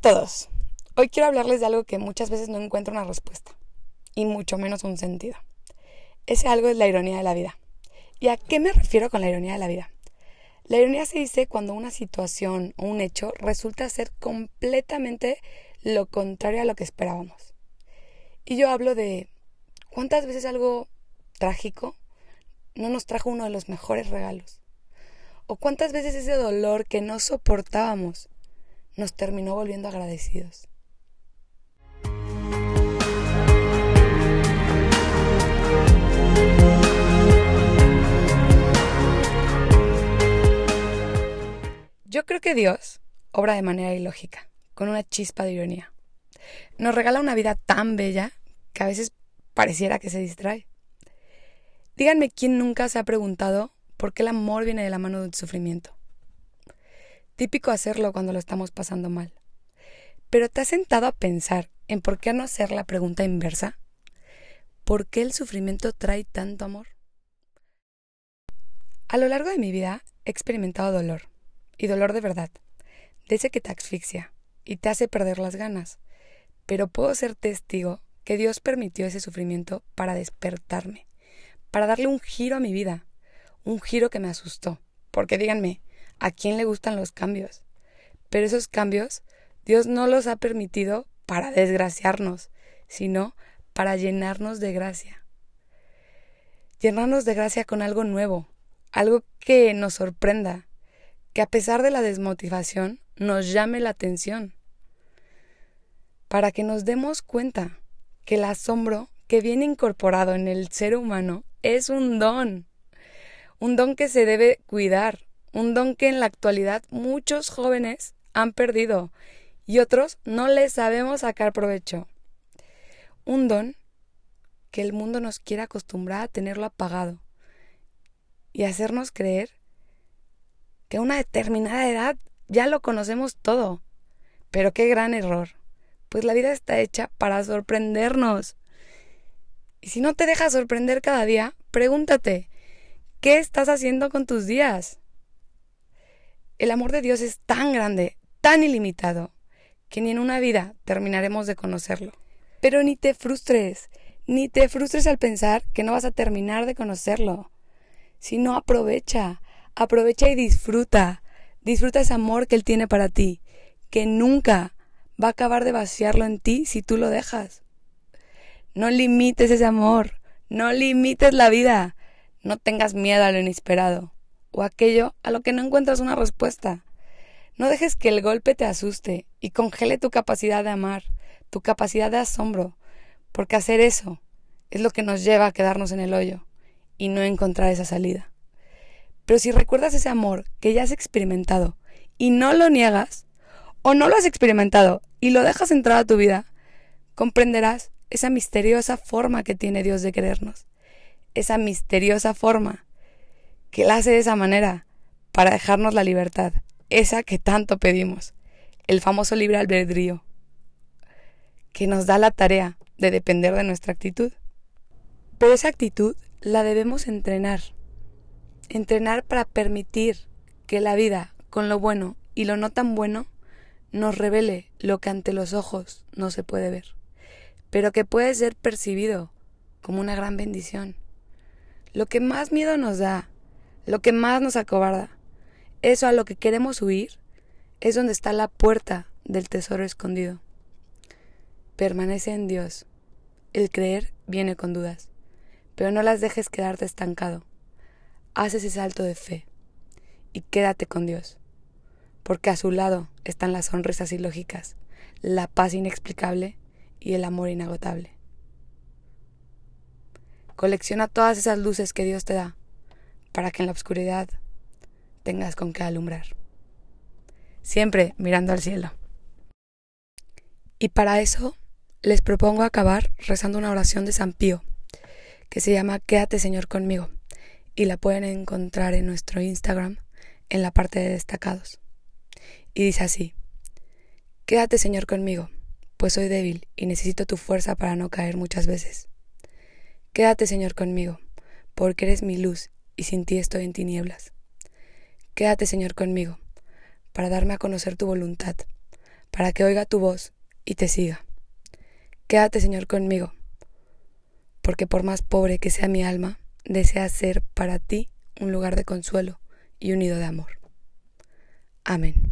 Todos. Hoy quiero hablarles de algo que muchas veces no encuentro una respuesta, y mucho menos un sentido. Ese algo es la ironía de la vida. ¿Y a qué me refiero con la ironía de la vida? La ironía se dice cuando una situación o un hecho resulta ser completamente lo contrario a lo que esperábamos. Y yo hablo de cuántas veces algo trágico no nos trajo uno de los mejores regalos. O cuántas veces ese dolor que no soportábamos nos terminó volviendo agradecidos. Yo creo que Dios obra de manera ilógica, con una chispa de ironía. Nos regala una vida tan bella que a veces pareciera que se distrae. Díganme quién nunca se ha preguntado por qué el amor viene de la mano del sufrimiento. Típico hacerlo cuando lo estamos pasando mal. Pero ¿te has sentado a pensar en por qué no hacer la pregunta inversa? ¿Por qué el sufrimiento trae tanto amor? A lo largo de mi vida he experimentado dolor y dolor de verdad, de ese que te asfixia y te hace perder las ganas. Pero puedo ser testigo que Dios permitió ese sufrimiento para despertarme, para darle un giro a mi vida, un giro que me asustó. Porque díganme, ¿a quién le gustan los cambios? Pero esos cambios Dios no los ha permitido para desgraciarnos, sino para llenarnos de gracia. Llenarnos de gracia con algo nuevo, algo que nos sorprenda, que a pesar de la desmotivación nos llame la atención, para que nos demos cuenta que el asombro que viene incorporado en el ser humano es un don, un don que se debe cuidar, un don que en la actualidad muchos jóvenes han perdido y otros no le sabemos sacar provecho. Un don que el mundo nos quiere acostumbrar a tenerlo apagado y hacernos creer que a una determinada edad ya lo conocemos todo. Pero qué gran error, pues la vida está hecha para sorprendernos. Y si no te dejas sorprender cada día, pregúntate, ¿qué estás haciendo con tus días? El amor de Dios es tan grande, tan ilimitado, que ni en una vida terminaremos de conocerlo. Pero ni te frustres, ni te frustres al pensar que no vas a terminar de conocerlo. Si no, aprovecha, Aprovecha y disfruta. Disfruta ese amor que Él tiene para ti, que nunca va a acabar de vaciarlo en ti si tú lo dejas. No limites ese amor, no limites la vida, no tengas miedo a lo inesperado o aquello a lo que no encuentras una respuesta. No dejes que el golpe te asuste y congele tu capacidad de amar, tu capacidad de asombro, porque hacer eso es lo que nos lleva a quedarnos en el hoyo y no encontrar esa salida. Pero si recuerdas ese amor que ya has experimentado y no lo niegas, o no lo has experimentado y lo dejas entrar a tu vida, comprenderás esa misteriosa forma que tiene Dios de querernos. Esa misteriosa forma que Él hace de esa manera para dejarnos la libertad, esa que tanto pedimos, el famoso libre albedrío, que nos da la tarea de depender de nuestra actitud. Pero esa actitud la debemos entrenar Entrenar para permitir que la vida, con lo bueno y lo no tan bueno, nos revele lo que ante los ojos no se puede ver, pero que puede ser percibido como una gran bendición. Lo que más miedo nos da, lo que más nos acobarda, eso a lo que queremos huir, es donde está la puerta del tesoro escondido. Permanece en Dios. El creer viene con dudas, pero no las dejes quedarte estancado haz ese salto de fe y quédate con Dios, porque a su lado están las sonrisas ilógicas, la paz inexplicable y el amor inagotable. Colecciona todas esas luces que Dios te da para que en la oscuridad tengas con qué alumbrar. Siempre mirando al cielo. Y para eso les propongo acabar rezando una oración de San Pío, que se llama Quédate Señor conmigo y la pueden encontrar en nuestro Instagram en la parte de destacados. Y dice así, Quédate Señor conmigo, pues soy débil y necesito tu fuerza para no caer muchas veces. Quédate Señor conmigo, porque eres mi luz y sin ti estoy en tinieblas. Quédate Señor conmigo, para darme a conocer tu voluntad, para que oiga tu voz y te siga. Quédate, Señor, conmigo, porque por más pobre que sea mi alma, desea ser para ti un lugar de consuelo y unido de amor. Amén.